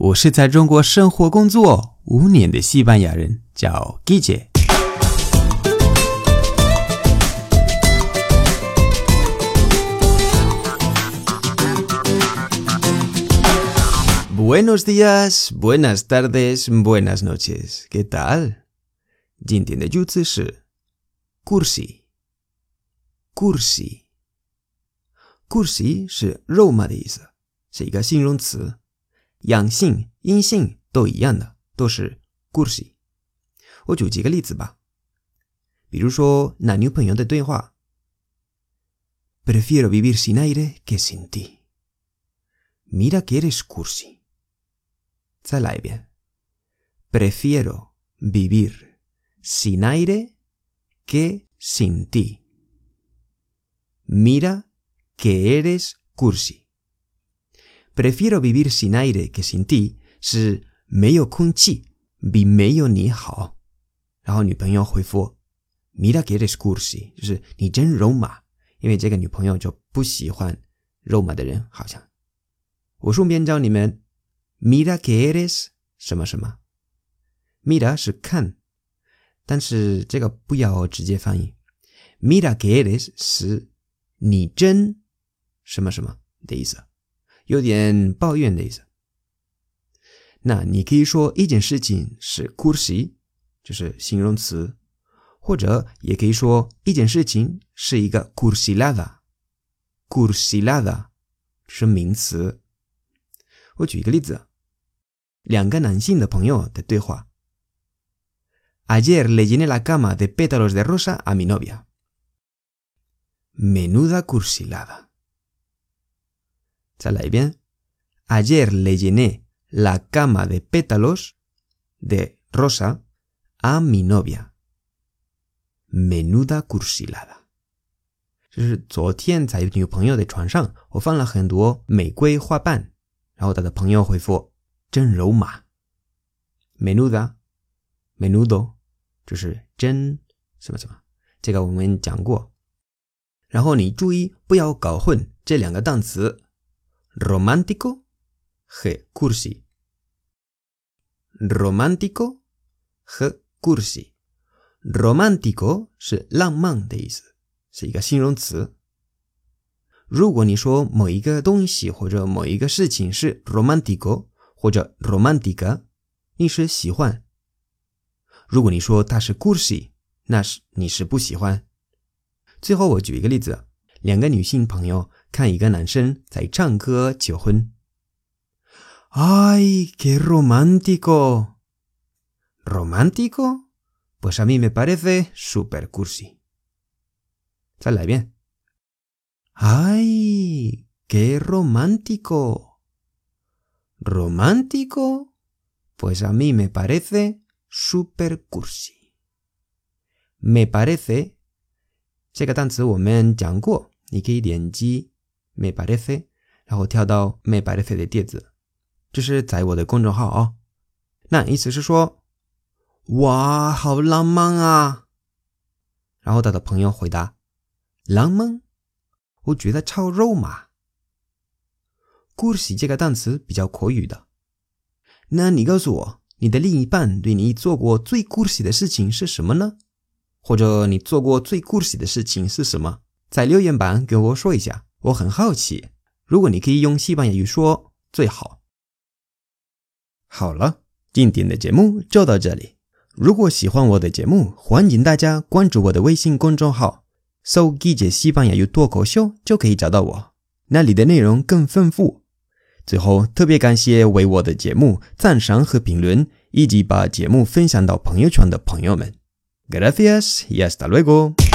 我是在中国生活工作五年的西班牙人，叫 Guille。Buenos días, buenas tardes, buenas noches. ¿Qué tal? 今天的句子是 cursi。cursi。cursi 是肉麻的意思，是一个形容词。 阳性、阴性都一样的，都是 cursi。我举几个例子吧，比如说男女朋友的对话：Prefiero vivir sin aire que sin ti. Mira que eres cursi。再来一遍：Prefiero vivir sin aire que sin ti. Mira que eres cursi。 Prefiero vivir sin aire que sin ti 是没有空气比没有你好。然后女朋友回复，Mira que eres cursi，就是你真肉麻。因为这个女朋友就不喜欢肉麻的人，好像。我顺便教你们，Mira que eres 什么什么。Mira 是看，但是这个不要直接翻译。Mira que eres 是你真什么什么的意思。有点抱怨的意思。那你可以说一件事情是 cursi，就是形容词，或者也可以说一件事情是一个 cursilada，cursilada 是名词。我举一个例子，两个男性的朋友的对话。Ayer le llené la cama de pétalos de rosa a mi novia. Menuda cursilada. Ayer le llené la cama de pétalos de rosa a mi novia. Menuda cursilada. 就是昨天在女朋友的床上，我放了很多玫瑰花瓣，然后他的朋友回复：“真肉麻。” Menuda，menudo，就是真什么什么，这个我们讲过。然后你注意不要搞混这两个单词。Romántico g cursi romántico g cursi romántico 是浪漫的意思，是一个形容词。如果你说某一个东西或者某一个事情是 romántico 或者 romántica，你是喜欢；如果你说它是 cursi，那是你是不喜欢。最后我举一个例子，两个女性朋友。看一个男生在唱歌求婚。¡Ay, qué romántico! ¿Romántico? Pues a mí me parece super cursi. 再来一遍。¡Ay, qué romántico! ¿Romántico? Pues a mí me parece super cursi. Me parece 这个单词我们讲过， 你可以点击 me parece，然后跳到 me parece 的帖子，这是在我的公众号哦。那意思是说，哇，好浪漫啊！然后他的朋友回答：浪漫？我觉得超肉麻。故事这个单词比较口语的。那你告诉我，你的另一半对你做过最故事的事情是什么呢？或者你做过最故事的事情是什么？在留言板给我说一下。我很好奇，如果你可以用西班牙语说最好。好了，今天的节目就到这里。如果喜欢我的节目，欢迎大家关注我的微信公众号，搜“记者西班牙语脱口秀”就可以找到我，那里的内容更丰富。最后，特别感谢为我的节目赞赏和评论，以及把节目分享到朋友圈的朋友们。Gracias y hasta luego。